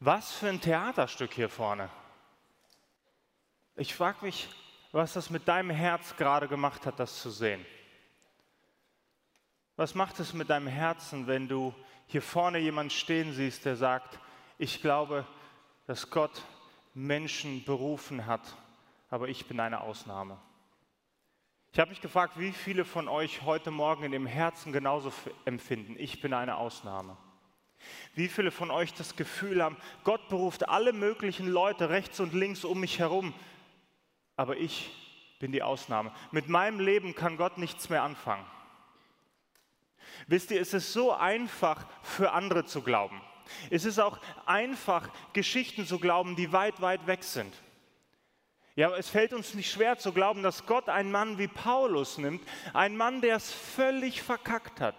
Was für ein Theaterstück hier vorne. Ich frage mich, was das mit deinem Herz gerade gemacht hat, das zu sehen. Was macht es mit deinem Herzen, wenn du hier vorne jemanden stehen siehst, der sagt, ich glaube, dass Gott Menschen berufen hat, aber ich bin eine Ausnahme. Ich habe mich gefragt, wie viele von euch heute Morgen in dem Herzen genauso empfinden. Ich bin eine Ausnahme. Wie viele von euch das Gefühl haben, Gott beruft alle möglichen Leute rechts und links um mich herum, aber ich bin die Ausnahme. Mit meinem Leben kann Gott nichts mehr anfangen. Wisst ihr, es ist so einfach für andere zu glauben. Es ist auch einfach, Geschichten zu glauben, die weit, weit weg sind. Ja, es fällt uns nicht schwer zu glauben, dass Gott einen Mann wie Paulus nimmt, einen Mann, der es völlig verkackt hat.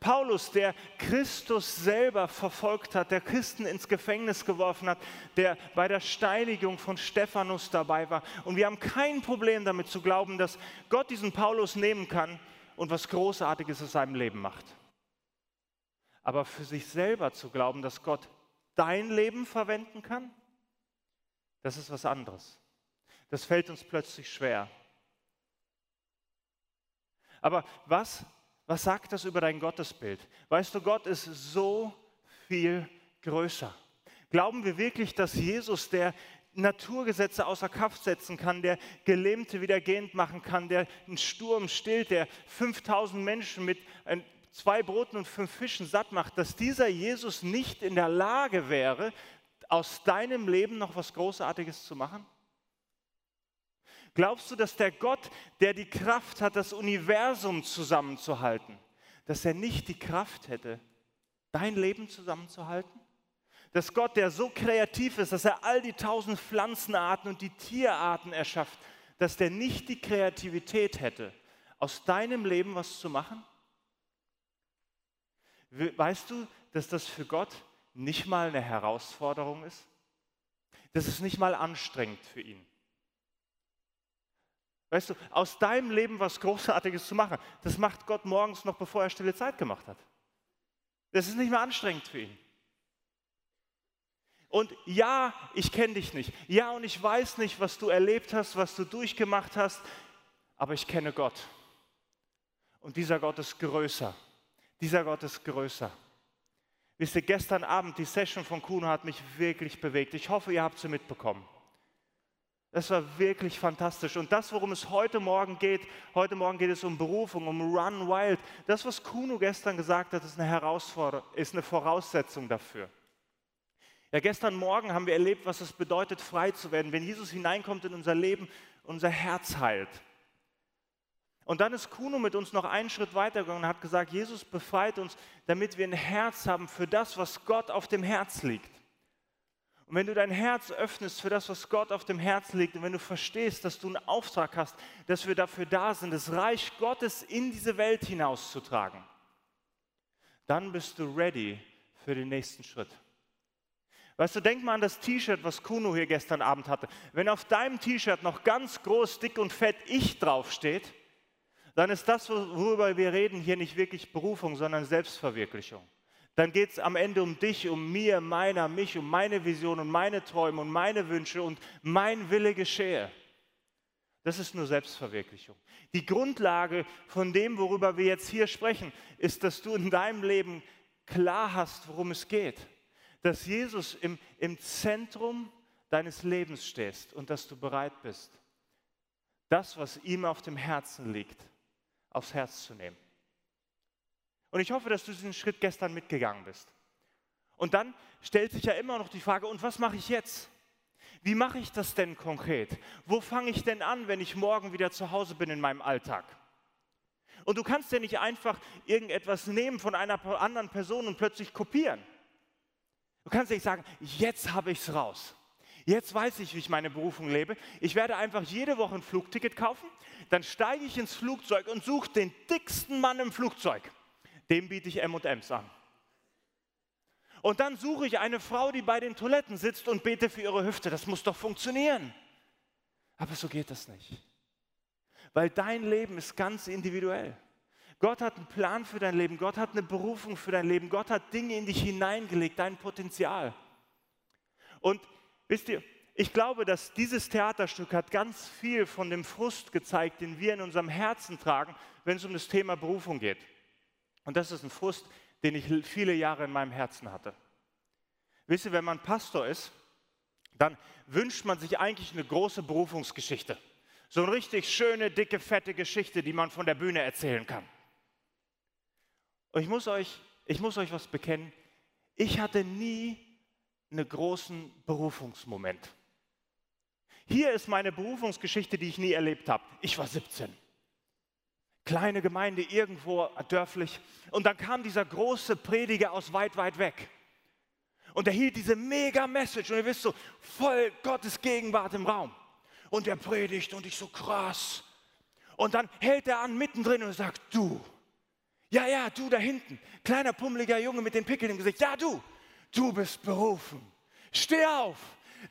Paulus, der Christus selber verfolgt hat, der Christen ins Gefängnis geworfen hat, der bei der Steinigung von Stephanus dabei war. Und wir haben kein Problem damit zu glauben, dass Gott diesen Paulus nehmen kann und was Großartiges in seinem Leben macht. Aber für sich selber zu glauben, dass Gott dein Leben verwenden kann, das ist was anderes. Das fällt uns plötzlich schwer. Aber was, was sagt das über dein Gottesbild? Weißt du, Gott ist so viel größer. Glauben wir wirklich, dass Jesus, der Naturgesetze außer Kraft setzen kann, der Gelähmte wieder gehend machen kann, der einen Sturm stillt, der 5000 Menschen mit zwei Broten und fünf Fischen satt macht, dass dieser Jesus nicht in der Lage wäre, aus deinem Leben noch was Großartiges zu machen? Glaubst du, dass der Gott, der die Kraft hat, das Universum zusammenzuhalten, dass er nicht die Kraft hätte, dein Leben zusammenzuhalten? Dass Gott, der so kreativ ist, dass er all die tausend Pflanzenarten und die Tierarten erschafft, dass der nicht die Kreativität hätte, aus deinem Leben was zu machen? Weißt du, dass das für Gott nicht mal eine Herausforderung ist? Das ist nicht mal anstrengend für ihn. Weißt du, aus deinem Leben was Großartiges zu machen, das macht Gott morgens noch, bevor er stille Zeit gemacht hat. Das ist nicht mehr anstrengend für ihn. Und ja, ich kenne dich nicht. Ja, und ich weiß nicht, was du erlebt hast, was du durchgemacht hast, aber ich kenne Gott. Und dieser Gott ist größer. Dieser Gott ist größer. Wisst ihr, gestern Abend, die Session von Kuno hat mich wirklich bewegt. Ich hoffe, ihr habt sie mitbekommen. Das war wirklich fantastisch. Und das, worum es heute Morgen geht, heute Morgen geht es um Berufung, um Run Wild. Das, was Kuno gestern gesagt hat, ist eine Herausforderung, ist eine Voraussetzung dafür. Ja, gestern Morgen haben wir erlebt, was es bedeutet, frei zu werden, wenn Jesus hineinkommt in unser Leben, unser Herz heilt. Und dann ist Kuno mit uns noch einen Schritt weitergegangen und hat gesagt, Jesus befreit uns, damit wir ein Herz haben für das, was Gott auf dem Herz liegt. Und wenn du dein Herz öffnest für das, was Gott auf dem Herz liegt, und wenn du verstehst, dass du einen Auftrag hast, dass wir dafür da sind, das Reich Gottes in diese Welt hinauszutragen, dann bist du ready für den nächsten Schritt. Weißt du, denk mal an das T-Shirt, was Kuno hier gestern Abend hatte. Wenn auf deinem T-Shirt noch ganz groß, dick und fett ich draufsteht, dann ist das, worüber wir reden, hier nicht wirklich Berufung, sondern Selbstverwirklichung. Dann geht es am Ende um dich, um mir, meiner, mich, um meine Vision und meine Träume und meine Wünsche und mein Wille geschehe. Das ist nur Selbstverwirklichung. Die Grundlage von dem, worüber wir jetzt hier sprechen, ist, dass du in deinem Leben klar hast, worum es geht dass Jesus im, im Zentrum deines Lebens stehst und dass du bereit bist, das, was ihm auf dem Herzen liegt, aufs Herz zu nehmen. Und ich hoffe, dass du diesen Schritt gestern mitgegangen bist. Und dann stellt sich ja immer noch die Frage, und was mache ich jetzt? Wie mache ich das denn konkret? Wo fange ich denn an, wenn ich morgen wieder zu Hause bin in meinem Alltag? Und du kannst ja nicht einfach irgendetwas nehmen von einer anderen Person und plötzlich kopieren. Du kannst nicht sagen, jetzt habe ich es raus. Jetzt weiß ich, wie ich meine Berufung lebe. Ich werde einfach jede Woche ein Flugticket kaufen, dann steige ich ins Flugzeug und suche den dicksten Mann im Flugzeug. Dem biete ich M&Ms an. Und dann suche ich eine Frau, die bei den Toiletten sitzt und bete für ihre Hüfte. Das muss doch funktionieren. Aber so geht das nicht. Weil dein Leben ist ganz individuell. Gott hat einen Plan für dein Leben, Gott hat eine Berufung für dein Leben, Gott hat Dinge in dich hineingelegt, dein Potenzial. Und wisst ihr, ich glaube, dass dieses Theaterstück hat ganz viel von dem Frust gezeigt, den wir in unserem Herzen tragen, wenn es um das Thema Berufung geht. Und das ist ein Frust, den ich viele Jahre in meinem Herzen hatte. Wisst ihr, wenn man Pastor ist, dann wünscht man sich eigentlich eine große Berufungsgeschichte. So eine richtig schöne, dicke, fette Geschichte, die man von der Bühne erzählen kann. Und ich muss euch, ich muss euch was bekennen. Ich hatte nie einen großen Berufungsmoment. Hier ist meine Berufungsgeschichte, die ich nie erlebt habe. Ich war 17. Kleine Gemeinde irgendwo dörflich. Und dann kam dieser große Prediger aus weit, weit weg. Und er hielt diese mega Message und ihr wisst so, voll Gottes Gegenwart im Raum. Und er predigt und ich so krass. Und dann hält er an mittendrin und sagt, du, ja, ja, du da hinten, kleiner pummeliger Junge mit den Pickeln im Gesicht, ja, du, du bist berufen. Steh auf,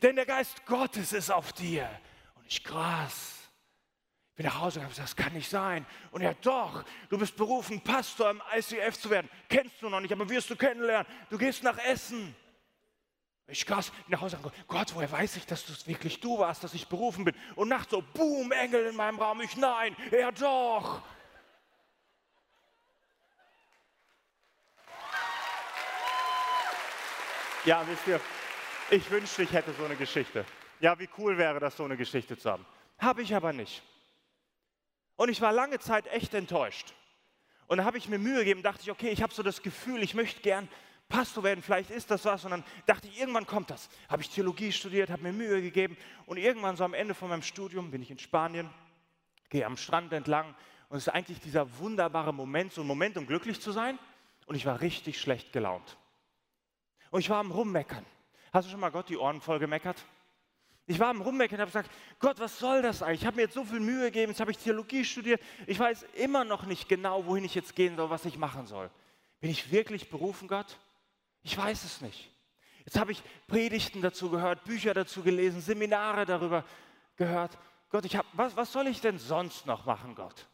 denn der Geist Gottes ist auf dir. Und ich krass. Bin nach Hause gesagt, das kann nicht sein. Und er, doch, du bist berufen, Pastor im ICF zu werden. Kennst du noch nicht, aber wirst du kennenlernen. Du gehst nach Essen. Ich krass nach Hause und Gott, woher weiß ich, dass das wirklich du warst, dass ich berufen bin? Und nachts so, boom, Engel in meinem Raum. Ich, nein, er doch. Ja, wisst ihr, ich wünschte, ich hätte so eine Geschichte. Ja, wie cool wäre das, so eine Geschichte zu haben. Habe ich aber nicht. Und ich war lange Zeit echt enttäuscht. Und da habe ich mir Mühe gegeben, dachte ich, okay, ich habe so das Gefühl, ich möchte gern Pastor werden, vielleicht ist das was. Und dann dachte ich, irgendwann kommt das. Habe ich Theologie studiert, habe mir Mühe gegeben. Und irgendwann so am Ende von meinem Studium bin ich in Spanien, gehe am Strand entlang. Und es ist eigentlich dieser wunderbare Moment, so ein Moment, um glücklich zu sein. Und ich war richtig schlecht gelaunt. Und ich war am Rummeckern. Hast du schon mal Gott die Ohren voll gemeckert? Ich war am Rummeckern und habe gesagt, Gott, was soll das eigentlich? Ich habe mir jetzt so viel Mühe gegeben, jetzt habe ich Theologie studiert. Ich weiß immer noch nicht genau, wohin ich jetzt gehen soll, was ich machen soll. Bin ich wirklich berufen, Gott? Ich weiß es nicht. Jetzt habe ich Predigten dazu gehört, Bücher dazu gelesen, Seminare darüber gehört. Gott, ich habe, was, was soll ich denn sonst noch machen, Gott?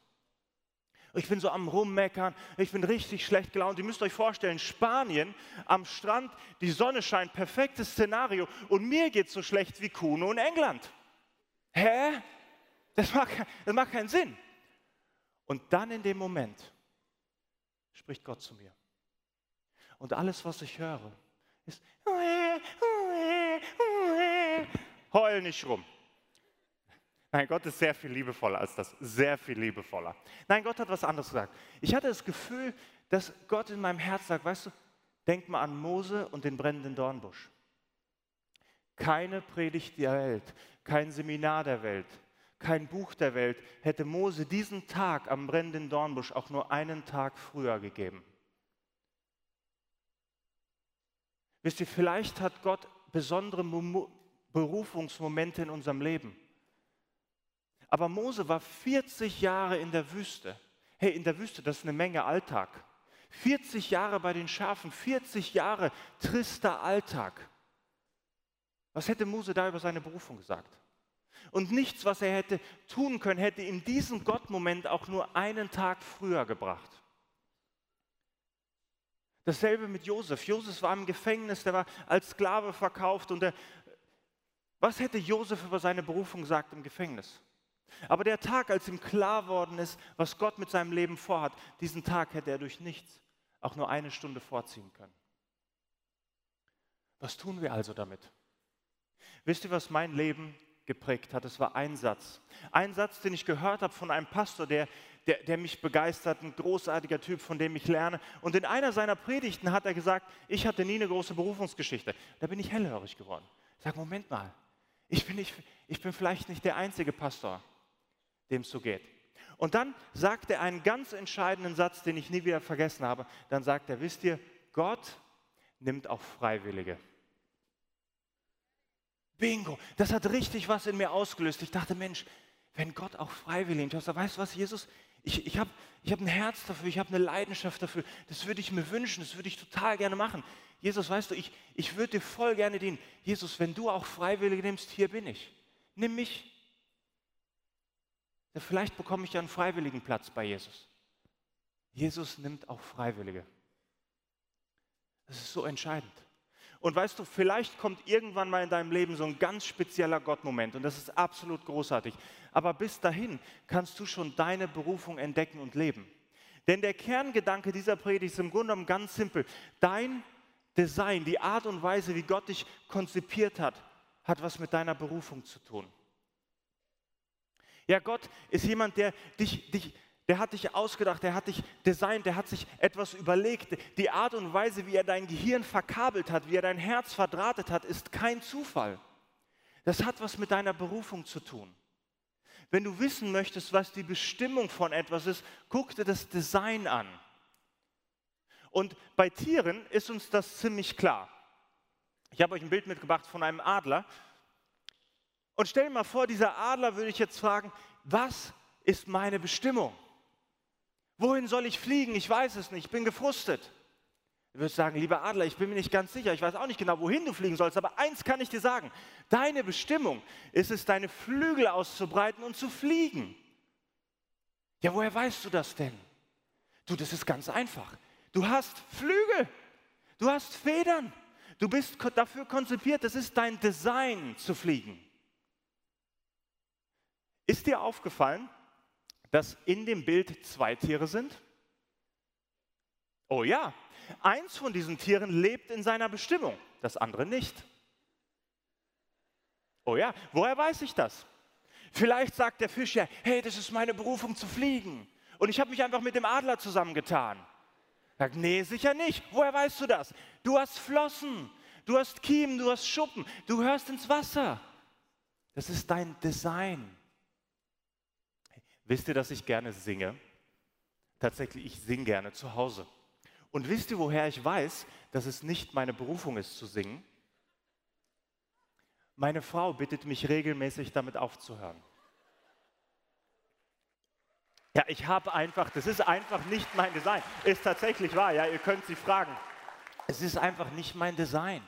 Ich bin so am Rummeckern, ich bin richtig schlecht gelaunt. Ihr müsst euch vorstellen, Spanien am Strand, die Sonne scheint, perfektes Szenario und mir geht es so schlecht wie Kuno in England. Hä? Das macht, das macht keinen Sinn. Und dann in dem Moment spricht Gott zu mir. Und alles, was ich höre, ist Heul nicht rum. Nein, Gott ist sehr viel liebevoller als das, sehr viel liebevoller. Nein, Gott hat was anderes gesagt. Ich hatte das Gefühl, dass Gott in meinem Herz sagt, weißt du, denk mal an Mose und den brennenden Dornbusch. Keine Predigt der Welt, kein Seminar der Welt, kein Buch der Welt hätte Mose diesen Tag am brennenden Dornbusch auch nur einen Tag früher gegeben. Wisst ihr, vielleicht hat Gott besondere Berufungsmomente in unserem Leben. Aber Mose war 40 Jahre in der Wüste. Hey, in der Wüste, das ist eine Menge Alltag. 40 Jahre bei den Schafen, 40 Jahre trister Alltag. Was hätte Mose da über seine Berufung gesagt? Und nichts, was er hätte tun können, hätte ihm diesen Gottmoment auch nur einen Tag früher gebracht. Dasselbe mit Josef. Josef war im Gefängnis, der war als Sklave verkauft und der, was hätte Josef über seine Berufung gesagt im Gefängnis? Aber der Tag, als ihm klar worden ist, was Gott mit seinem Leben vorhat, diesen Tag hätte er durch nichts auch nur eine Stunde vorziehen können. Was tun wir also damit? Wisst ihr, was mein Leben geprägt hat? Es war ein Satz. Ein Satz, den ich gehört habe von einem Pastor, der, der, der mich begeistert, ein großartiger Typ, von dem ich lerne. Und in einer seiner Predigten hat er gesagt, ich hatte nie eine große Berufungsgeschichte. Da bin ich hellhörig geworden. Ich sage, Moment mal, ich bin, nicht, ich bin vielleicht nicht der einzige Pastor, dem es so geht. Und dann sagt er einen ganz entscheidenden Satz, den ich nie wieder vergessen habe. Dann sagt er, wisst ihr, Gott nimmt auch Freiwillige. Bingo, das hat richtig was in mir ausgelöst. Ich dachte, Mensch, wenn Gott auch freiwillig nimmt, weißt du was, Jesus, ich, ich habe ich hab ein Herz dafür, ich habe eine Leidenschaft dafür, das würde ich mir wünschen, das würde ich total gerne machen. Jesus, weißt du, ich, ich würde dir voll gerne dienen. Jesus, wenn du auch freiwillig nimmst, hier bin ich. Nimm mich. Vielleicht bekomme ich ja einen freiwilligen Platz bei Jesus. Jesus nimmt auch Freiwillige. Das ist so entscheidend. Und weißt du, vielleicht kommt irgendwann mal in deinem Leben so ein ganz spezieller Gottmoment und das ist absolut großartig. Aber bis dahin kannst du schon deine Berufung entdecken und leben. Denn der Kerngedanke dieser Predigt ist im Grunde genommen ganz simpel. Dein Design, die Art und Weise, wie Gott dich konzipiert hat, hat was mit deiner Berufung zu tun. Ja, Gott ist jemand, der dich, dich, der hat dich ausgedacht, der hat dich designt, der hat sich etwas überlegt. Die Art und Weise, wie er dein Gehirn verkabelt hat, wie er dein Herz verdrahtet hat, ist kein Zufall. Das hat was mit deiner Berufung zu tun. Wenn du wissen möchtest, was die Bestimmung von etwas ist, guck dir das Design an. Und bei Tieren ist uns das ziemlich klar. Ich habe euch ein Bild mitgebracht von einem Adler. Und stell dir mal vor, dieser Adler würde ich jetzt fragen, was ist meine Bestimmung? Wohin soll ich fliegen? Ich weiß es nicht, ich bin gefrustet. Du wirst sagen, lieber Adler, ich bin mir nicht ganz sicher, ich weiß auch nicht genau, wohin du fliegen sollst, aber eins kann ich dir sagen, deine Bestimmung ist es, deine Flügel auszubreiten und zu fliegen. Ja, woher weißt du das denn? Du, das ist ganz einfach. Du hast Flügel, du hast Federn, du bist dafür konzipiert, das ist dein Design zu fliegen. Ist dir aufgefallen, dass in dem Bild zwei Tiere sind? Oh ja, eins von diesen Tieren lebt in seiner Bestimmung, das andere nicht. Oh ja, woher weiß ich das? Vielleicht sagt der Fisch ja, hey, das ist meine Berufung zu fliegen. Und ich habe mich einfach mit dem Adler zusammengetan. Sagt, nee, sicher nicht. Woher weißt du das? Du hast Flossen, du hast Kiemen, du hast Schuppen, du hörst ins Wasser. Das ist dein Design. Wisst ihr, dass ich gerne singe? Tatsächlich, ich singe gerne zu Hause. Und wisst ihr, woher ich weiß, dass es nicht meine Berufung ist zu singen? Meine Frau bittet mich regelmäßig damit aufzuhören. Ja, ich habe einfach, das ist einfach nicht mein Design. Ist tatsächlich wahr, ja, ihr könnt sie fragen. Es ist einfach nicht mein Design.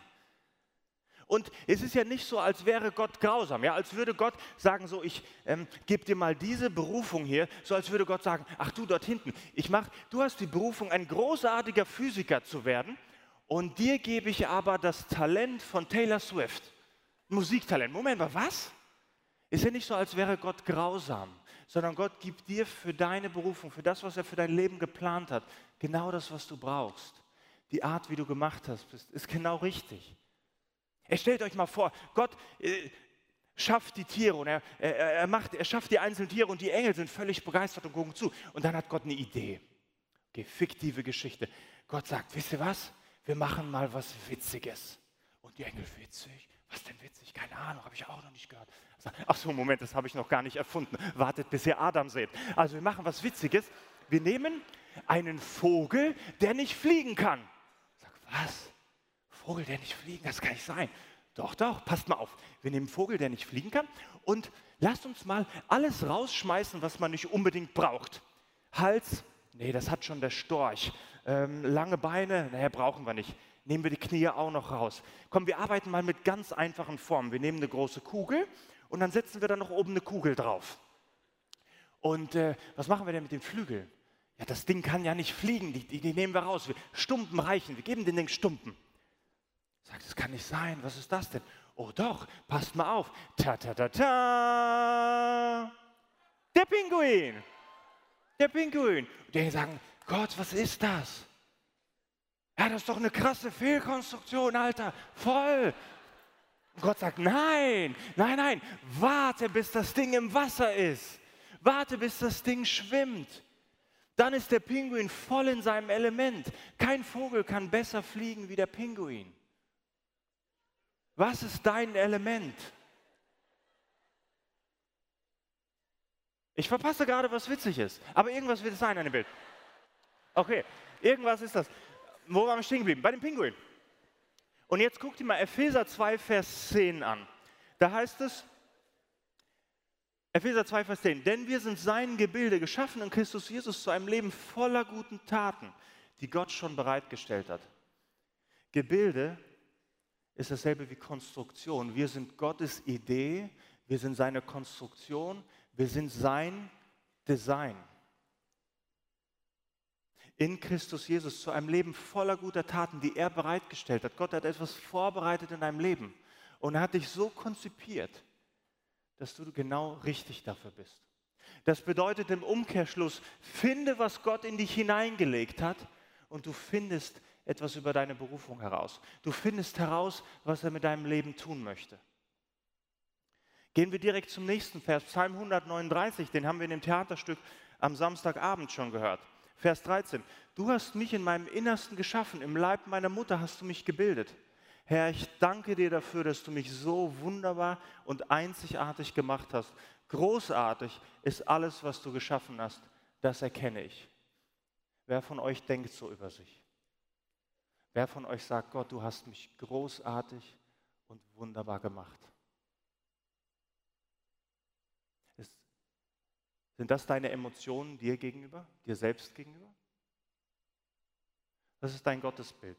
Und es ist ja nicht so, als wäre Gott grausam, ja, als würde Gott sagen, so, ich ähm, gebe dir mal diese Berufung hier, so als würde Gott sagen, ach du dort hinten, ich mach, du hast die Berufung, ein großartiger Physiker zu werden und dir gebe ich aber das Talent von Taylor Swift, Musiktalent. Moment mal, was? Ist ja nicht so, als wäre Gott grausam, sondern Gott gibt dir für deine Berufung, für das, was er für dein Leben geplant hat, genau das, was du brauchst. Die Art, wie du gemacht hast, ist genau richtig. Er stellt euch mal vor, Gott äh, schafft die Tiere und er, er, er, macht, er schafft die einzelnen Tiere und die Engel sind völlig begeistert und gucken zu. Und dann hat Gott eine Idee. Okay, fiktive Geschichte. Gott sagt, wisst ihr was? Wir machen mal was Witziges. Und die Engel, witzig? Was denn witzig? Keine Ahnung, habe ich auch noch nicht gehört. Ach so, Moment, das habe ich noch gar nicht erfunden. Wartet, bis ihr Adam seht. Also wir machen was Witziges. Wir nehmen einen Vogel, der nicht fliegen kann. Sag, was? Vogel, der nicht fliegen, das kann nicht sein. Doch, doch, passt mal auf. Wir nehmen einen Vogel, der nicht fliegen kann und lasst uns mal alles rausschmeißen, was man nicht unbedingt braucht. Hals, nee, das hat schon der Storch. Ähm, lange Beine, naja, brauchen wir nicht. Nehmen wir die Knie auch noch raus. Komm, wir arbeiten mal mit ganz einfachen Formen. Wir nehmen eine große Kugel und dann setzen wir da noch oben eine Kugel drauf. Und äh, was machen wir denn mit den Flügeln? Ja, das Ding kann ja nicht fliegen, die, die, die nehmen wir raus. Stumpen reichen, wir geben den Ding Stumpen. Sagt, das kann nicht sein. Was ist das denn? Oh doch, passt mal auf. Ta ta ta ta. Der Pinguin. Der Pinguin. Und die sagen, Gott, was ist das? Ja, das ist doch eine krasse Fehlkonstruktion, Alter. Voll. Und Gott sagt, nein, nein, nein, warte, bis das Ding im Wasser ist. Warte, bis das Ding schwimmt. Dann ist der Pinguin voll in seinem Element. Kein Vogel kann besser fliegen wie der Pinguin. Was ist dein Element? Ich verpasse gerade, was witzig ist, aber irgendwas wird es sein an dem Bild. Okay, irgendwas ist das. Wo waren wir stehen geblieben? Bei dem Pinguin. Und jetzt guckt ihr mal Epheser 2, Vers 10 an. Da heißt es, Epheser 2, Vers 10, denn wir sind sein Gebilde, geschaffen in Christus Jesus zu einem Leben voller guten Taten, die Gott schon bereitgestellt hat. Gebilde ist dasselbe wie Konstruktion. Wir sind Gottes Idee, wir sind seine Konstruktion, wir sind sein Design. in Christus Jesus zu einem Leben voller guter Taten, die er bereitgestellt hat. Gott hat etwas vorbereitet in deinem Leben und er hat dich so konzipiert, dass du genau richtig dafür bist. Das bedeutet im Umkehrschluss, finde, was Gott in dich hineingelegt hat und du findest etwas über deine Berufung heraus. Du findest heraus, was er mit deinem Leben tun möchte. Gehen wir direkt zum nächsten Vers, Psalm 139, den haben wir in dem Theaterstück am Samstagabend schon gehört. Vers 13. Du hast mich in meinem Innersten geschaffen, im Leib meiner Mutter hast du mich gebildet. Herr, ich danke dir dafür, dass du mich so wunderbar und einzigartig gemacht hast. Großartig ist alles, was du geschaffen hast. Das erkenne ich. Wer von euch denkt so über sich? Wer von euch sagt, Gott, du hast mich großartig und wunderbar gemacht? Ist, sind das deine Emotionen dir gegenüber, dir selbst gegenüber? Das ist dein Gottesbild.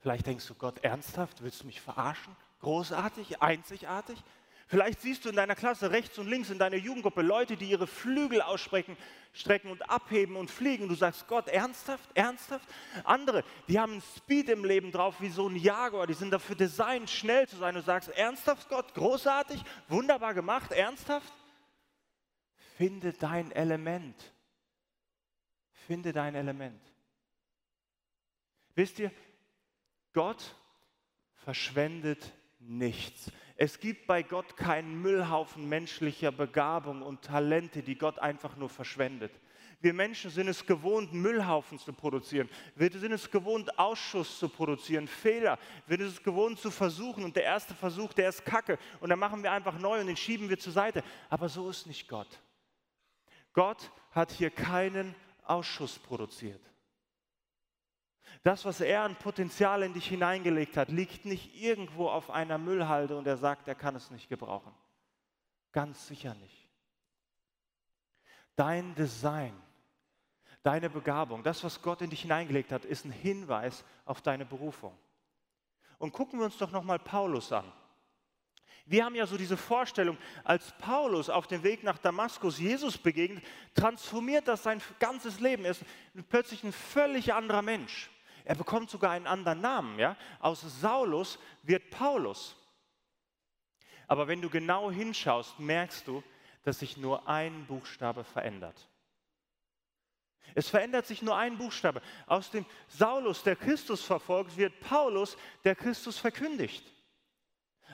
Vielleicht denkst du, Gott, ernsthaft, willst du mich verarschen? Großartig, einzigartig? Vielleicht siehst du in deiner Klasse rechts und links in deiner Jugendgruppe Leute, die ihre Flügel ausstrecken strecken und abheben und fliegen. Du sagst, Gott, ernsthaft, ernsthaft? Andere, die haben Speed im Leben drauf wie so ein Jaguar, die sind dafür designt, schnell zu sein. Du sagst, ernsthaft, Gott, großartig, wunderbar gemacht, ernsthaft? Finde dein Element. Finde dein Element. Wisst ihr, Gott verschwendet nichts. Es gibt bei Gott keinen Müllhaufen menschlicher Begabung und Talente, die Gott einfach nur verschwendet. Wir Menschen sind es gewohnt, Müllhaufen zu produzieren. Wir sind es gewohnt, Ausschuss zu produzieren, Fehler. Wir sind es gewohnt zu versuchen und der erste Versuch, der ist Kacke und dann machen wir einfach neu und den schieben wir zur Seite. Aber so ist nicht Gott. Gott hat hier keinen Ausschuss produziert. Das, was er an Potenzial in dich hineingelegt hat, liegt nicht irgendwo auf einer Müllhalde und er sagt, er kann es nicht gebrauchen. Ganz sicher nicht. Dein Design, deine Begabung, das, was Gott in dich hineingelegt hat, ist ein Hinweis auf deine Berufung. Und gucken wir uns doch nochmal Paulus an. Wir haben ja so diese Vorstellung, als Paulus auf dem Weg nach Damaskus Jesus begegnet, transformiert das sein ganzes Leben. Er ist plötzlich ein völlig anderer Mensch. Er bekommt sogar einen anderen Namen. Ja? Aus Saulus wird Paulus. Aber wenn du genau hinschaust, merkst du, dass sich nur ein Buchstabe verändert. Es verändert sich nur ein Buchstabe. Aus dem Saulus, der Christus verfolgt, wird Paulus, der Christus verkündigt.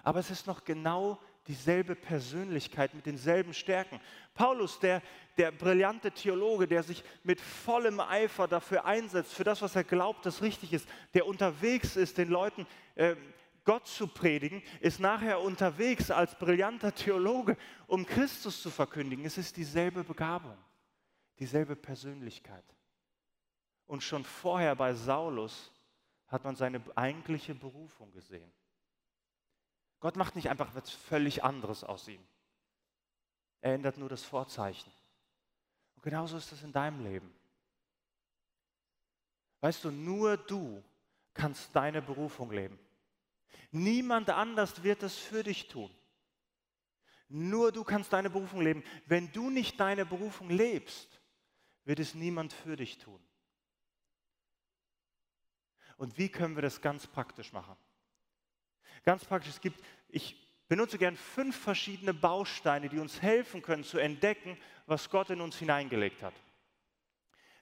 Aber es ist noch genau dieselbe Persönlichkeit mit denselben Stärken. Paulus, der, der brillante Theologe, der sich mit vollem Eifer dafür einsetzt, für das, was er glaubt, das richtig ist, der unterwegs ist, den Leuten äh, Gott zu predigen, ist nachher unterwegs als brillanter Theologe, um Christus zu verkündigen. Es ist dieselbe Begabung, dieselbe Persönlichkeit. Und schon vorher bei Saulus hat man seine eigentliche Berufung gesehen. Gott macht nicht einfach was völlig anderes aus ihm. Er ändert nur das Vorzeichen. Genauso ist es in deinem Leben. Weißt du, nur du kannst deine Berufung leben. Niemand anders wird es für dich tun. Nur du kannst deine Berufung leben. Wenn du nicht deine Berufung lebst, wird es niemand für dich tun. Und wie können wir das ganz praktisch machen? Ganz praktisch, es gibt, ich benutze gern fünf verschiedene Bausteine, die uns helfen können zu entdecken, was Gott in uns hineingelegt hat.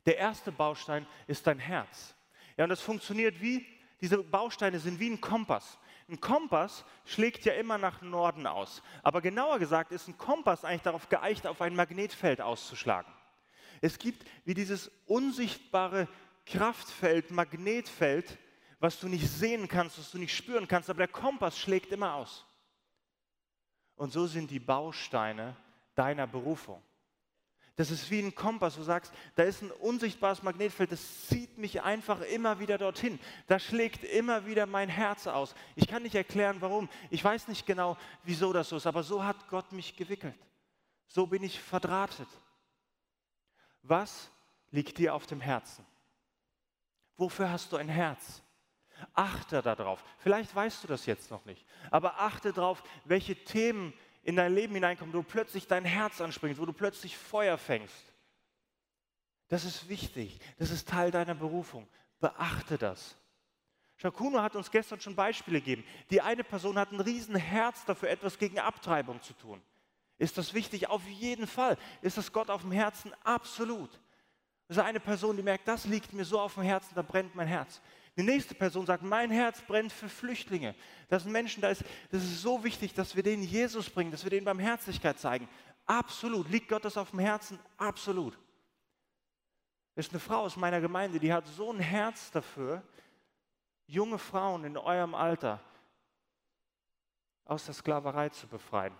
Der erste Baustein ist dein Herz. Ja, und das funktioniert wie, diese Bausteine sind wie ein Kompass. Ein Kompass schlägt ja immer nach Norden aus. Aber genauer gesagt ist ein Kompass eigentlich darauf geeicht, auf ein Magnetfeld auszuschlagen. Es gibt wie dieses unsichtbare Kraftfeld, Magnetfeld, was du nicht sehen kannst, was du nicht spüren kannst, aber der Kompass schlägt immer aus. Und so sind die Bausteine deiner Berufung. Das ist wie ein Kompass, du sagst, da ist ein unsichtbares Magnetfeld, das zieht mich einfach immer wieder dorthin. Da schlägt immer wieder mein Herz aus. Ich kann nicht erklären, warum. Ich weiß nicht genau, wieso das so ist, aber so hat Gott mich gewickelt. So bin ich verdrahtet. Was liegt dir auf dem Herzen? Wofür hast du ein Herz? Achte darauf. Vielleicht weißt du das jetzt noch nicht, aber achte darauf, welche Themen in dein Leben hineinkommen, wo du plötzlich dein Herz anspringst, wo du plötzlich Feuer fängst. Das ist wichtig. Das ist Teil deiner Berufung. Beachte das. Shakuno hat uns gestern schon Beispiele gegeben. Die eine Person hat ein riesen Herz dafür, etwas gegen Abtreibung zu tun. Ist das wichtig? Auf jeden Fall. Ist das Gott auf dem Herzen? Absolut. Das ist eine Person, die merkt, das liegt mir so auf dem Herzen, da brennt mein Herz. Die nächste Person sagt, mein Herz brennt für Flüchtlinge. Das sind Menschen, da ist, das ist so wichtig, dass wir denen Jesus bringen, dass wir denen Barmherzigkeit zeigen. Absolut. Liegt Gott das auf dem Herzen? Absolut. Das ist eine Frau aus meiner Gemeinde, die hat so ein Herz dafür, junge Frauen in eurem Alter aus der Sklaverei zu befreien,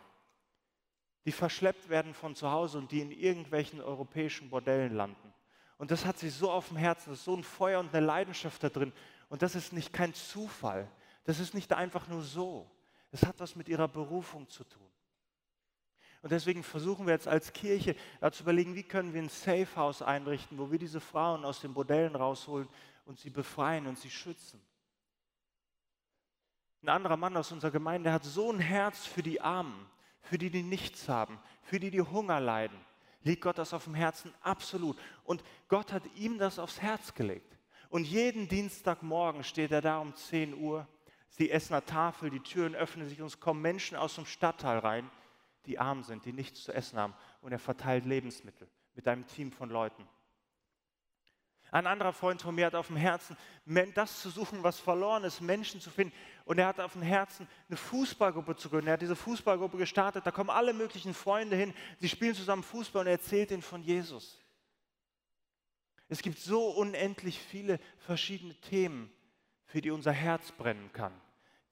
die verschleppt werden von zu Hause und die in irgendwelchen europäischen Bordellen landen. Und das hat sie so auf dem Herzen, das ist so ein Feuer und eine Leidenschaft da drin. Und das ist nicht kein Zufall, das ist nicht einfach nur so. Es hat was mit ihrer Berufung zu tun. Und deswegen versuchen wir jetzt als Kirche zu überlegen, wie können wir ein Safe House einrichten, wo wir diese Frauen aus den Bordellen rausholen und sie befreien und sie schützen. Ein anderer Mann aus unserer Gemeinde hat so ein Herz für die Armen, für die, die nichts haben, für die, die Hunger leiden. Liegt Gott das auf dem Herzen? Absolut. Und Gott hat ihm das aufs Herz gelegt. Und jeden Dienstagmorgen steht er da um 10 Uhr. Sie essen an Tafel, die Türen öffnen sich und es kommen Menschen aus dem Stadtteil rein, die arm sind, die nichts zu essen haben. Und er verteilt Lebensmittel mit einem Team von Leuten. Ein anderer Freund von mir hat auf dem Herzen, das zu suchen, was verloren ist, Menschen zu finden. Und er hat auf dem Herzen, eine Fußballgruppe zu gründen. Er hat diese Fußballgruppe gestartet. Da kommen alle möglichen Freunde hin. Sie spielen zusammen Fußball und er erzählt ihnen von Jesus. Es gibt so unendlich viele verschiedene Themen, für die unser Herz brennen kann,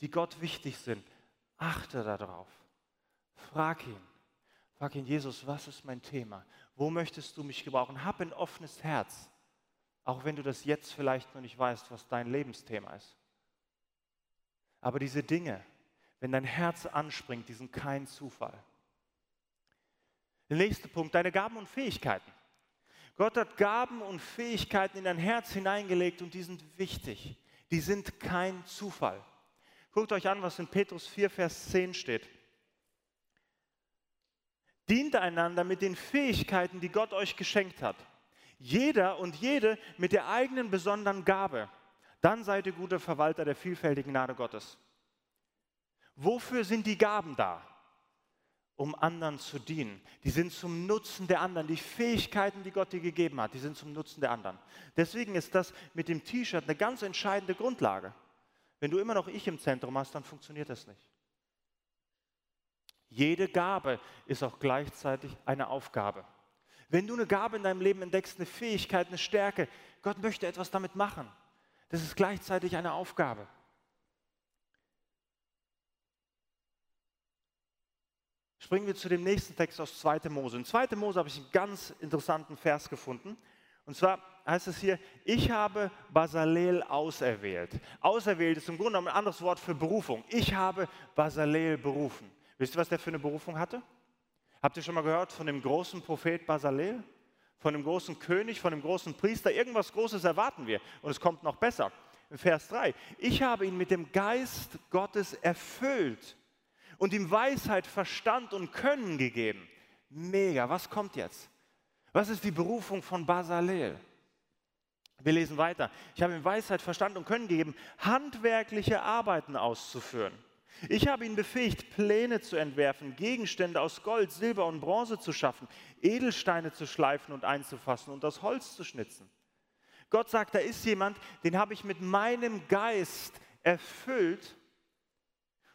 die Gott wichtig sind. Achte darauf. Frag ihn. Frag ihn, Jesus, was ist mein Thema? Wo möchtest du mich gebrauchen? Hab ein offenes Herz. Auch wenn du das jetzt vielleicht noch nicht weißt, was dein Lebensthema ist. Aber diese Dinge, wenn dein Herz anspringt, die sind kein Zufall. Der nächste Punkt, deine Gaben und Fähigkeiten. Gott hat Gaben und Fähigkeiten in dein Herz hineingelegt und die sind wichtig. Die sind kein Zufall. Guckt euch an, was in Petrus 4, Vers 10 steht. Dient einander mit den Fähigkeiten, die Gott euch geschenkt hat jeder und jede mit der eigenen besonderen Gabe. Dann seid ihr gute Verwalter der vielfältigen Gnade Gottes. Wofür sind die Gaben da? Um anderen zu dienen. Die sind zum Nutzen der anderen. Die Fähigkeiten, die Gott dir gegeben hat, die sind zum Nutzen der anderen. Deswegen ist das mit dem T-Shirt eine ganz entscheidende Grundlage. Wenn du immer noch ich im Zentrum hast, dann funktioniert das nicht. Jede Gabe ist auch gleichzeitig eine Aufgabe. Wenn du eine Gabe in deinem Leben entdeckst, eine Fähigkeit, eine Stärke, Gott möchte etwas damit machen. Das ist gleichzeitig eine Aufgabe. Springen wir zu dem nächsten Text aus 2. Mose. In 2. Mose habe ich einen ganz interessanten Vers gefunden. Und zwar heißt es hier, ich habe Basalel auserwählt. Auserwählt ist im Grunde genommen ein anderes Wort für Berufung. Ich habe Basalel berufen. Wisst ihr, was der für eine Berufung hatte? Habt ihr schon mal gehört von dem großen Prophet Basalel? Von dem großen König, von dem großen Priester? Irgendwas Großes erwarten wir. Und es kommt noch besser. Vers 3. Ich habe ihn mit dem Geist Gottes erfüllt und ihm Weisheit, Verstand und Können gegeben. Mega. Was kommt jetzt? Was ist die Berufung von Basalel? Wir lesen weiter. Ich habe ihm Weisheit, Verstand und Können gegeben, handwerkliche Arbeiten auszuführen ich habe ihn befähigt, Pläne zu entwerfen, Gegenstände aus Gold, Silber und Bronze zu schaffen, Edelsteine zu schleifen und einzufassen und aus Holz zu schnitzen. Gott sagt, da ist jemand, den habe ich mit meinem Geist erfüllt,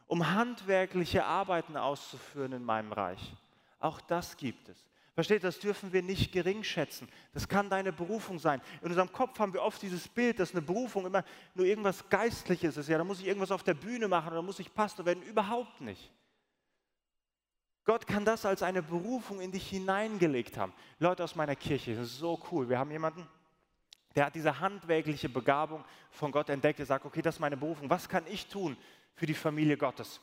um handwerkliche Arbeiten auszuführen in meinem Reich. Auch das gibt es. Versteht, das dürfen wir nicht gering schätzen. Das kann deine Berufung sein. In unserem Kopf haben wir oft dieses Bild, dass eine Berufung immer nur irgendwas Geistliches ist. Ja, da muss ich irgendwas auf der Bühne machen oder muss ich Pastor werden. Überhaupt nicht. Gott kann das als eine Berufung in dich hineingelegt haben. Leute aus meiner Kirche, das ist so cool. Wir haben jemanden, der hat diese handwerkliche Begabung von Gott entdeckt. Er sagt, okay, das ist meine Berufung. Was kann ich tun für die Familie Gottes?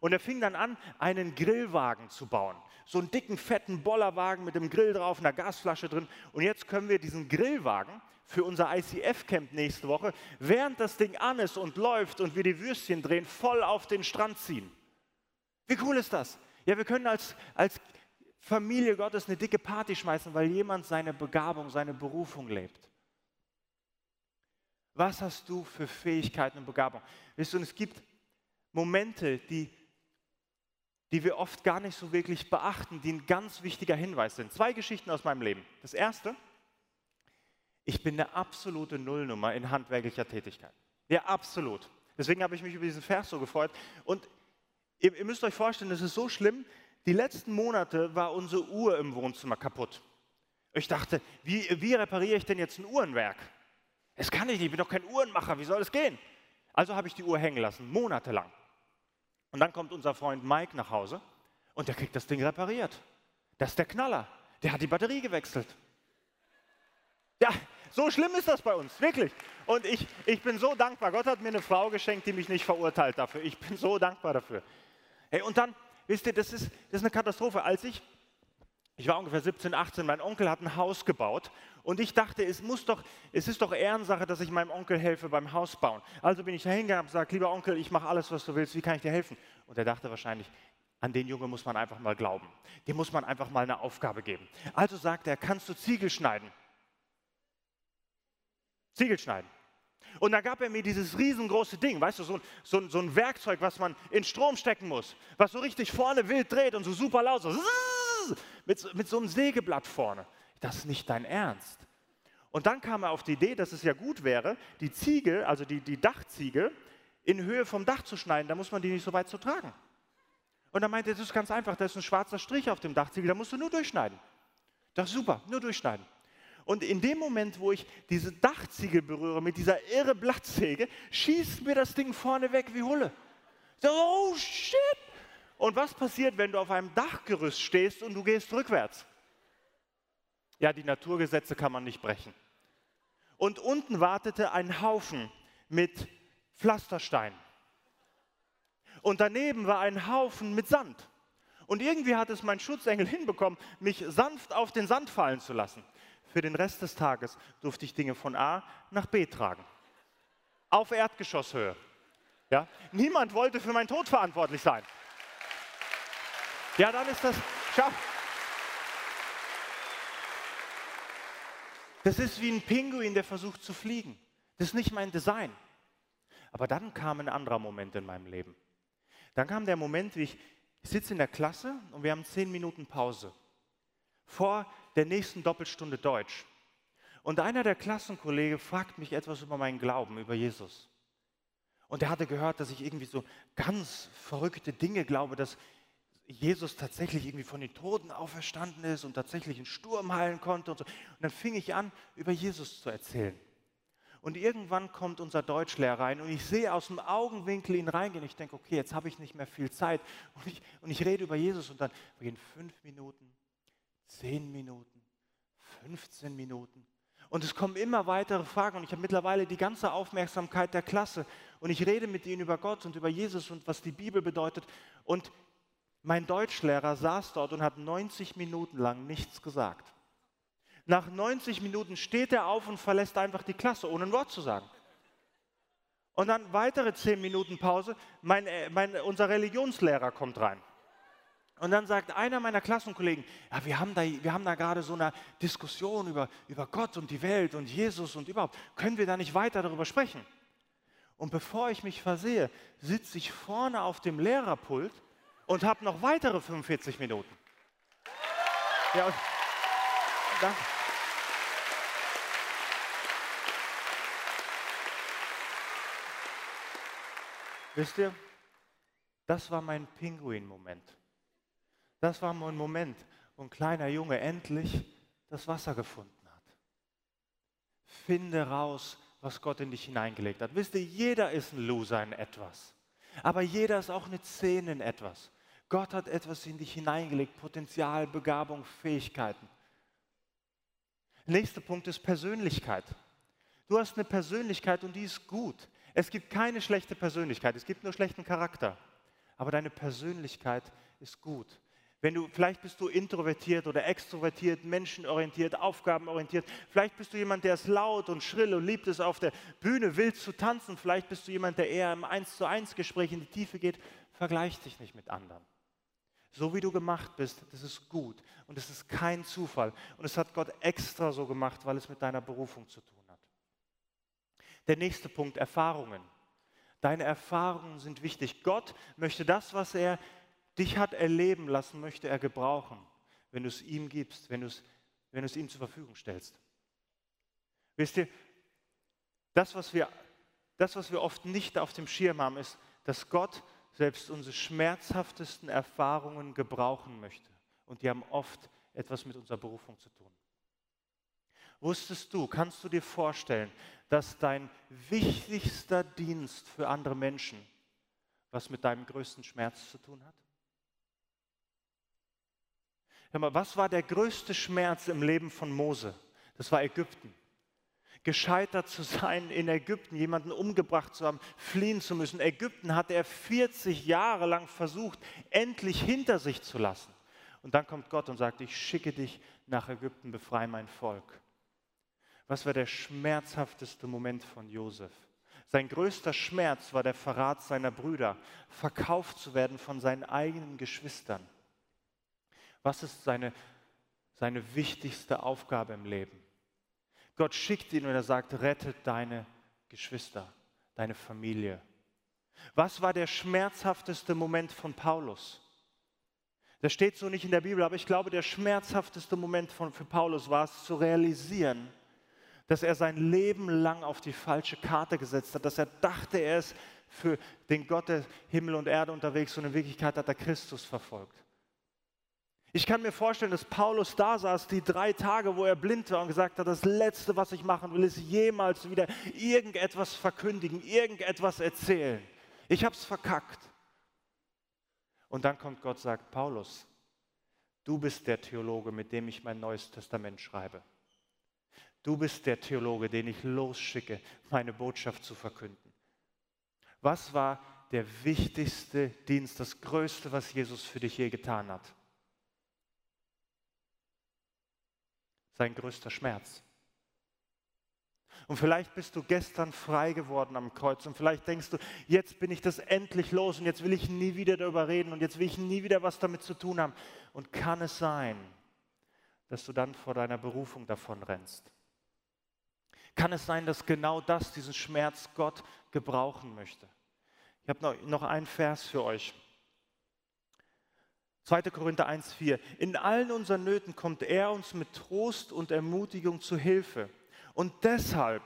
Und er fing dann an, einen Grillwagen zu bauen. So einen dicken, fetten Bollerwagen mit dem Grill drauf, einer Gasflasche drin. Und jetzt können wir diesen Grillwagen für unser ICF-Camp nächste Woche, während das Ding an ist und läuft und wir die Würstchen drehen, voll auf den Strand ziehen. Wie cool ist das? Ja, wir können als, als Familie Gottes eine dicke Party schmeißen, weil jemand seine Begabung, seine Berufung lebt. Was hast du für Fähigkeiten und Begabung? Wisst du, und es gibt Momente, die, die wir oft gar nicht so wirklich beachten, die ein ganz wichtiger Hinweis sind. Zwei Geschichten aus meinem Leben. Das erste, ich bin eine absolute Nullnummer in handwerklicher Tätigkeit. Ja, absolut. Deswegen habe ich mich über diesen Vers so gefreut. Und ihr, ihr müsst euch vorstellen, es ist so schlimm, die letzten Monate war unsere Uhr im Wohnzimmer kaputt. Ich dachte, wie, wie repariere ich denn jetzt ein Uhrenwerk? Das kann ich nicht, ich bin doch kein Uhrenmacher, wie soll das gehen? Also habe ich die Uhr hängen lassen, monatelang. Und dann kommt unser Freund Mike nach Hause und der kriegt das Ding repariert. Das ist der Knaller. Der hat die Batterie gewechselt. Ja, so schlimm ist das bei uns, wirklich. Und ich, ich bin so dankbar. Gott hat mir eine Frau geschenkt, die mich nicht verurteilt dafür. Ich bin so dankbar dafür. Hey, und dann, wisst ihr, das ist, das ist eine Katastrophe. Als ich ich war ungefähr 17, 18, mein Onkel hat ein Haus gebaut und ich dachte, es, muss doch, es ist doch Ehrensache, dass ich meinem Onkel helfe beim Hausbauen. Also bin ich da hingegangen und gesagt, lieber Onkel, ich mache alles, was du willst, wie kann ich dir helfen? Und er dachte wahrscheinlich, an den Junge muss man einfach mal glauben. Dem muss man einfach mal eine Aufgabe geben. Also sagt er, kannst du Ziegel schneiden? Ziegel schneiden. Und da gab er mir dieses riesengroße Ding, weißt du, so, so, so ein Werkzeug, was man in Strom stecken muss, was so richtig vorne wild dreht und so super laut so mit, mit so einem Sägeblatt vorne. Das ist nicht dein Ernst. Und dann kam er auf die Idee, dass es ja gut wäre, die Ziegel, also die, die Dachziegel, in Höhe vom Dach zu schneiden, da muss man die nicht so weit zu tragen. Und er meinte, das ist ganz einfach, da ist ein schwarzer Strich auf dem Dachziegel, da musst du nur durchschneiden. Das ist super, nur durchschneiden. Und in dem Moment, wo ich diese Dachziegel berühre mit dieser irre Blattsäge, schießt mir das Ding vorne weg wie Hulle. So, oh shit! Und was passiert, wenn du auf einem Dachgerüst stehst und du gehst rückwärts? Ja, die Naturgesetze kann man nicht brechen. Und unten wartete ein Haufen mit Pflasterstein. Und daneben war ein Haufen mit Sand. Und irgendwie hat es mein Schutzengel hinbekommen, mich sanft auf den Sand fallen zu lassen. Für den Rest des Tages durfte ich Dinge von A nach B tragen. Auf Erdgeschosshöhe. Ja? Niemand wollte für meinen Tod verantwortlich sein. Ja, dann ist das, schau. Das ist wie ein Pinguin, der versucht zu fliegen. Das ist nicht mein Design. Aber dann kam ein anderer Moment in meinem Leben. Dann kam der Moment, wie ich, ich sitze in der Klasse und wir haben zehn Minuten Pause vor der nächsten Doppelstunde Deutsch. Und einer der Klassenkollegen fragt mich etwas über meinen Glauben, über Jesus. Und er hatte gehört, dass ich irgendwie so ganz verrückte Dinge glaube, dass Jesus tatsächlich irgendwie von den Toten auferstanden ist und tatsächlich einen Sturm heilen konnte und so. Und dann fing ich an, über Jesus zu erzählen. Und irgendwann kommt unser Deutschlehrer rein und ich sehe aus dem Augenwinkel ihn reingehen. Ich denke, okay, jetzt habe ich nicht mehr viel Zeit. Und ich, und ich rede über Jesus und dann gehen fünf Minuten, zehn Minuten, 15 Minuten. Und es kommen immer weitere Fragen und ich habe mittlerweile die ganze Aufmerksamkeit der Klasse und ich rede mit ihnen über Gott und über Jesus und was die Bibel bedeutet. Und mein Deutschlehrer saß dort und hat 90 Minuten lang nichts gesagt. Nach 90 Minuten steht er auf und verlässt einfach die Klasse, ohne ein Wort zu sagen. Und dann weitere 10 Minuten Pause, mein, äh, mein, unser Religionslehrer kommt rein. Und dann sagt einer meiner Klassenkollegen, ja, wir haben da, wir haben da gerade so eine Diskussion über, über Gott und die Welt und Jesus und überhaupt. Können wir da nicht weiter darüber sprechen? Und bevor ich mich versehe, sitze ich vorne auf dem Lehrerpult und habe noch weitere 45 Minuten. Ja, und dann, Wisst ihr, das war mein Pinguin-Moment. Das war mein Moment, wo ein kleiner Junge endlich das Wasser gefunden hat. Finde raus, was Gott in dich hineingelegt hat. Wisst ihr, jeder ist ein Loser in etwas. Aber jeder ist auch eine Zehn in etwas. Gott hat etwas in dich hineingelegt, Potenzial, Begabung, Fähigkeiten. Nächster Punkt ist Persönlichkeit. Du hast eine Persönlichkeit und die ist gut. Es gibt keine schlechte Persönlichkeit, es gibt nur schlechten Charakter. Aber deine Persönlichkeit ist gut. Wenn du, vielleicht bist du introvertiert oder extrovertiert, menschenorientiert, aufgabenorientiert. Vielleicht bist du jemand, der ist laut und schrill und liebt es auf der Bühne wild zu tanzen. Vielleicht bist du jemand, der eher im 1 zu 1 Gespräch in die Tiefe geht. Vergleich dich nicht mit anderen. So wie du gemacht bist, das ist gut und es ist kein Zufall. Und es hat Gott extra so gemacht, weil es mit deiner Berufung zu tun hat. Der nächste Punkt, Erfahrungen. Deine Erfahrungen sind wichtig. Gott möchte das, was er dich hat erleben lassen, möchte er gebrauchen, wenn du es ihm gibst, wenn du es, wenn du es ihm zur Verfügung stellst. Wisst ihr, das was, wir, das, was wir oft nicht auf dem Schirm haben, ist, dass Gott selbst unsere schmerzhaftesten Erfahrungen gebrauchen möchte. Und die haben oft etwas mit unserer Berufung zu tun. Wusstest du, kannst du dir vorstellen, dass dein wichtigster Dienst für andere Menschen was mit deinem größten Schmerz zu tun hat? Hör mal, was war der größte Schmerz im Leben von Mose? Das war Ägypten gescheitert zu sein in Ägypten, jemanden umgebracht zu haben, fliehen zu müssen. Ägypten hat er 40 Jahre lang versucht, endlich hinter sich zu lassen. Und dann kommt Gott und sagt, ich schicke dich nach Ägypten, befreie mein Volk. Was war der schmerzhafteste Moment von Josef? Sein größter Schmerz war der Verrat seiner Brüder, verkauft zu werden von seinen eigenen Geschwistern. Was ist seine, seine wichtigste Aufgabe im Leben? Gott schickt ihn und er sagt, rettet deine Geschwister, deine Familie. Was war der schmerzhafteste Moment von Paulus? Das steht so nicht in der Bibel, aber ich glaube, der schmerzhafteste Moment von, für Paulus war es zu realisieren, dass er sein Leben lang auf die falsche Karte gesetzt hat, dass er dachte, er ist für den Gott der Himmel und Erde unterwegs und in Wirklichkeit hat er Christus verfolgt. Ich kann mir vorstellen, dass Paulus da saß, die drei Tage, wo er blind war und gesagt hat, das Letzte, was ich machen will, ist jemals wieder irgendetwas verkündigen, irgendetwas erzählen. Ich habe es verkackt. Und dann kommt Gott, sagt, Paulus, du bist der Theologe, mit dem ich mein neues Testament schreibe. Du bist der Theologe, den ich losschicke, meine Botschaft zu verkünden. Was war der wichtigste Dienst, das Größte, was Jesus für dich je getan hat? Sein größter Schmerz. Und vielleicht bist du gestern frei geworden am Kreuz und vielleicht denkst du, jetzt bin ich das endlich los und jetzt will ich nie wieder darüber reden und jetzt will ich nie wieder was damit zu tun haben. Und kann es sein, dass du dann vor deiner Berufung davon rennst? Kann es sein, dass genau das, diesen Schmerz Gott gebrauchen möchte? Ich habe noch, noch einen Vers für euch. 2. Korinther 1,4. In allen unseren Nöten kommt er uns mit Trost und Ermutigung zu Hilfe. Und deshalb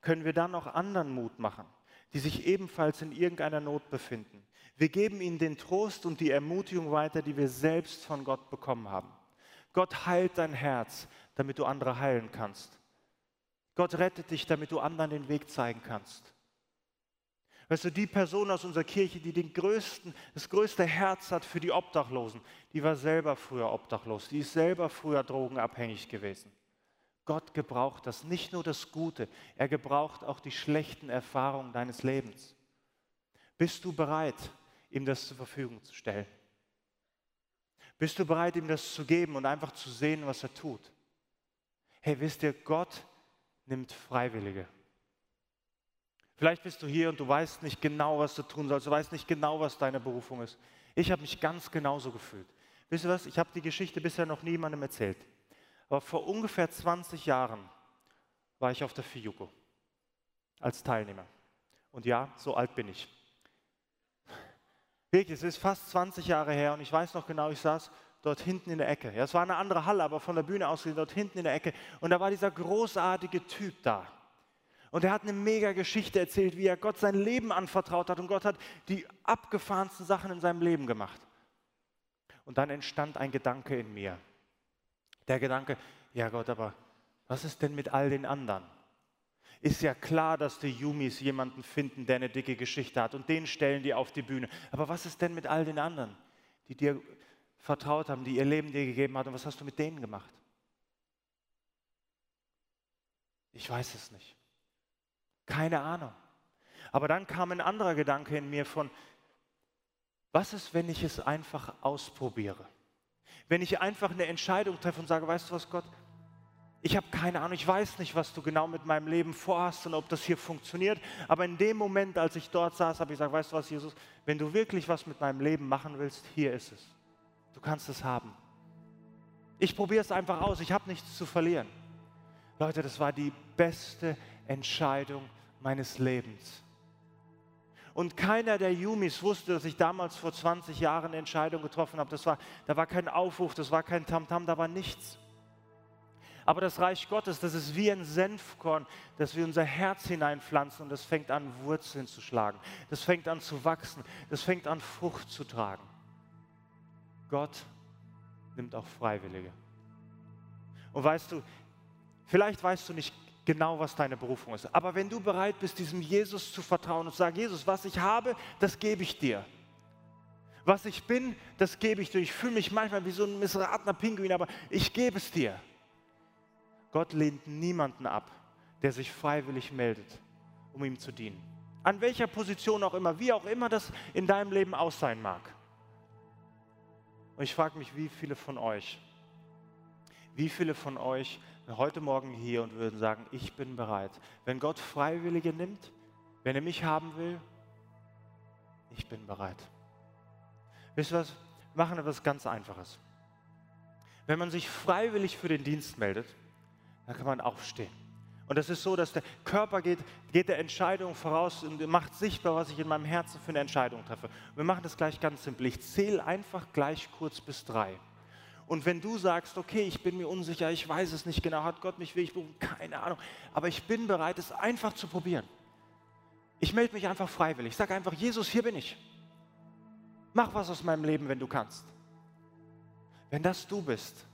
können wir dann auch anderen Mut machen, die sich ebenfalls in irgendeiner Not befinden. Wir geben ihnen den Trost und die Ermutigung weiter, die wir selbst von Gott bekommen haben. Gott heilt dein Herz, damit du andere heilen kannst. Gott rettet dich, damit du anderen den Weg zeigen kannst. Weißt du, die Person aus unserer Kirche, die den größten, das größte Herz hat für die Obdachlosen, die war selber früher obdachlos, die ist selber früher drogenabhängig gewesen. Gott gebraucht das, nicht nur das Gute, er gebraucht auch die schlechten Erfahrungen deines Lebens. Bist du bereit, ihm das zur Verfügung zu stellen? Bist du bereit, ihm das zu geben und einfach zu sehen, was er tut? Hey, wisst ihr, Gott nimmt Freiwillige. Vielleicht bist du hier und du weißt nicht genau, was du tun sollst, du weißt nicht genau, was deine Berufung ist. Ich habe mich ganz genauso gefühlt. Wisst ihr was? Ich habe die Geschichte bisher noch niemandem erzählt. Aber vor ungefähr 20 Jahren war ich auf der Fiuko als Teilnehmer. Und ja, so alt bin ich. Wirklich, es ist fast 20 Jahre her und ich weiß noch genau, ich saß dort hinten in der Ecke. Ja, es war eine andere Halle, aber von der Bühne aus dort hinten in der Ecke. Und da war dieser großartige Typ da. Und er hat eine mega Geschichte erzählt, wie er Gott sein Leben anvertraut hat und Gott hat die abgefahrensten Sachen in seinem Leben gemacht. Und dann entstand ein Gedanke in mir. Der Gedanke, ja Gott, aber was ist denn mit all den anderen? Ist ja klar, dass die Yumis jemanden finden, der eine dicke Geschichte hat und den stellen die auf die Bühne. Aber was ist denn mit all den anderen, die dir vertraut haben, die ihr Leben dir gegeben haben und was hast du mit denen gemacht? Ich weiß es nicht. Keine Ahnung. Aber dann kam ein anderer Gedanke in mir von, was ist, wenn ich es einfach ausprobiere? Wenn ich einfach eine Entscheidung treffe und sage, weißt du was, Gott, ich habe keine Ahnung, ich weiß nicht, was du genau mit meinem Leben vorhast und ob das hier funktioniert, aber in dem Moment, als ich dort saß, habe ich gesagt, weißt du was, Jesus, wenn du wirklich was mit meinem Leben machen willst, hier ist es. Du kannst es haben. Ich probiere es einfach aus, ich habe nichts zu verlieren. Leute, das war die beste Entscheidung meines Lebens. Und keiner der Jumis wusste, dass ich damals vor 20 Jahren eine Entscheidung getroffen habe. Das war, da war kein Aufruf, das war kein Tamtam, -Tam, da war nichts. Aber das Reich Gottes, das ist wie ein Senfkorn, das wir unser Herz hineinpflanzen und das fängt an, Wurzeln zu schlagen. Das fängt an zu wachsen. Das fängt an, Frucht zu tragen. Gott nimmt auch Freiwillige. Und weißt du, vielleicht weißt du nicht genau, was deine Berufung ist. Aber wenn du bereit bist, diesem Jesus zu vertrauen und sagen, Jesus, was ich habe, das gebe ich dir. Was ich bin, das gebe ich dir. Ich fühle mich manchmal wie so ein missratener Pinguin, aber ich gebe es dir. Gott lehnt niemanden ab, der sich freiwillig meldet, um ihm zu dienen. An welcher Position auch immer, wie auch immer das in deinem Leben aus sein mag. Und ich frage mich, wie viele von euch, wie viele von euch heute Morgen hier und würden sagen, ich bin bereit. Wenn Gott Freiwillige nimmt, wenn er mich haben will, ich bin bereit. Wisst ihr was? Wir machen etwas ganz Einfaches. Wenn man sich freiwillig für den Dienst meldet, dann kann man aufstehen. Und das ist so, dass der Körper geht, geht der Entscheidung voraus und macht sichtbar, was ich in meinem Herzen für eine Entscheidung treffe. wir machen das gleich ganz simpel. Ich zähle einfach gleich kurz bis drei. Und wenn du sagst, okay, ich bin mir unsicher, ich weiß es nicht genau, hat Gott mich will ich berufen, keine Ahnung, aber ich bin bereit, es einfach zu probieren. Ich melde mich einfach freiwillig. Ich sage einfach, Jesus, hier bin ich. Mach was aus meinem Leben, wenn du kannst. Wenn das du bist,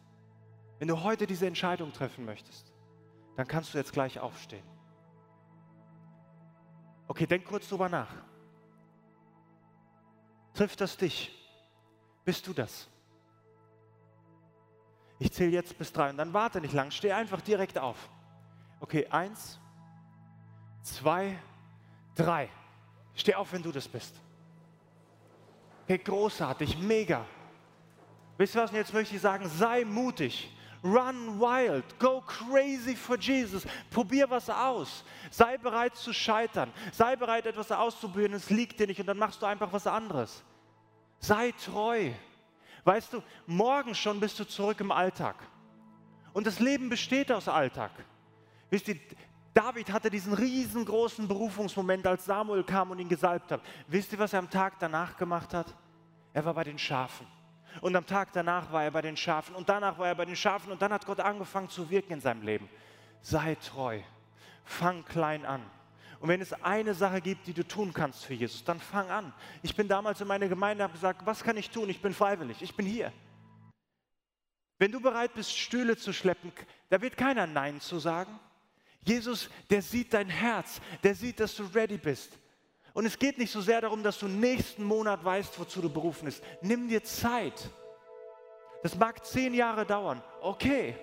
wenn du heute diese Entscheidung treffen möchtest, dann kannst du jetzt gleich aufstehen. Okay, denk kurz drüber nach. Trifft das dich? Bist du das? Ich zähle jetzt bis drei und dann warte nicht lang, steh einfach direkt auf. Okay, eins, zwei, drei. Steh auf, wenn du das bist. Okay, großartig, mega. Wisst ihr was? Und jetzt möchte ich sagen, sei mutig. Run wild, go crazy for Jesus. Probier was aus. Sei bereit zu scheitern. Sei bereit, etwas auszuprobieren. Es liegt dir nicht und dann machst du einfach was anderes. Sei treu. Weißt du, morgen schon bist du zurück im Alltag. Und das Leben besteht aus Alltag. Wisst ihr, David hatte diesen riesengroßen Berufungsmoment, als Samuel kam und ihn gesalbt hat. Wisst ihr, was er am Tag danach gemacht hat? Er war bei den Schafen. Und am Tag danach war er bei den Schafen und danach war er bei den Schafen und dann hat Gott angefangen zu wirken in seinem Leben. Sei treu, fang klein an. Und wenn es eine Sache gibt, die du tun kannst für Jesus, dann fang an. Ich bin damals in meiner Gemeinde, habe gesagt, was kann ich tun? Ich bin freiwillig, ich bin hier. Wenn du bereit bist, Stühle zu schleppen, da wird keiner Nein zu sagen. Jesus, der sieht dein Herz, der sieht, dass du ready bist. Und es geht nicht so sehr darum, dass du nächsten Monat weißt, wozu du berufen bist. Nimm dir Zeit. Das mag zehn Jahre dauern. Okay.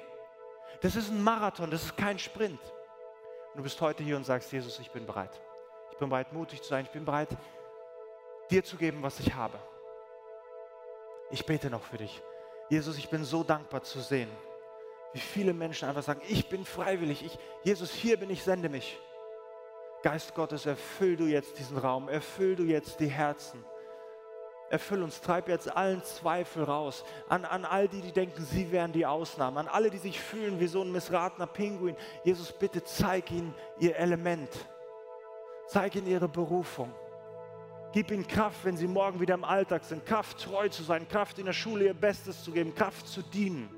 Das ist ein Marathon, das ist kein Sprint. Und du bist heute hier und sagst, Jesus, ich bin bereit. Ich bin bereit, mutig zu sein. Ich bin bereit, dir zu geben, was ich habe. Ich bete noch für dich. Jesus, ich bin so dankbar zu sehen, wie viele Menschen einfach sagen, ich bin freiwillig. Ich, Jesus, hier bin ich, sende mich. Geist Gottes, erfüll du jetzt diesen Raum, erfüll du jetzt die Herzen. Erfüll uns, treib jetzt allen Zweifel raus. An, an all die, die denken, sie wären die Ausnahme. An alle, die sich fühlen wie so ein missratener Pinguin. Jesus, bitte zeig ihnen ihr Element. Zeig ihnen ihre Berufung. Gib ihnen Kraft, wenn sie morgen wieder im Alltag sind. Kraft, treu zu sein. Kraft, in der Schule ihr Bestes zu geben. Kraft zu dienen.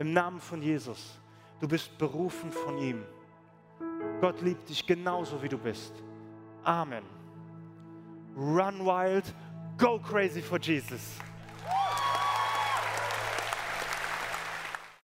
Im Namen von Jesus. Du bist berufen von ihm. Gott liebt dich genauso, wie du bist. Amen. Run wild, go crazy for Jesus.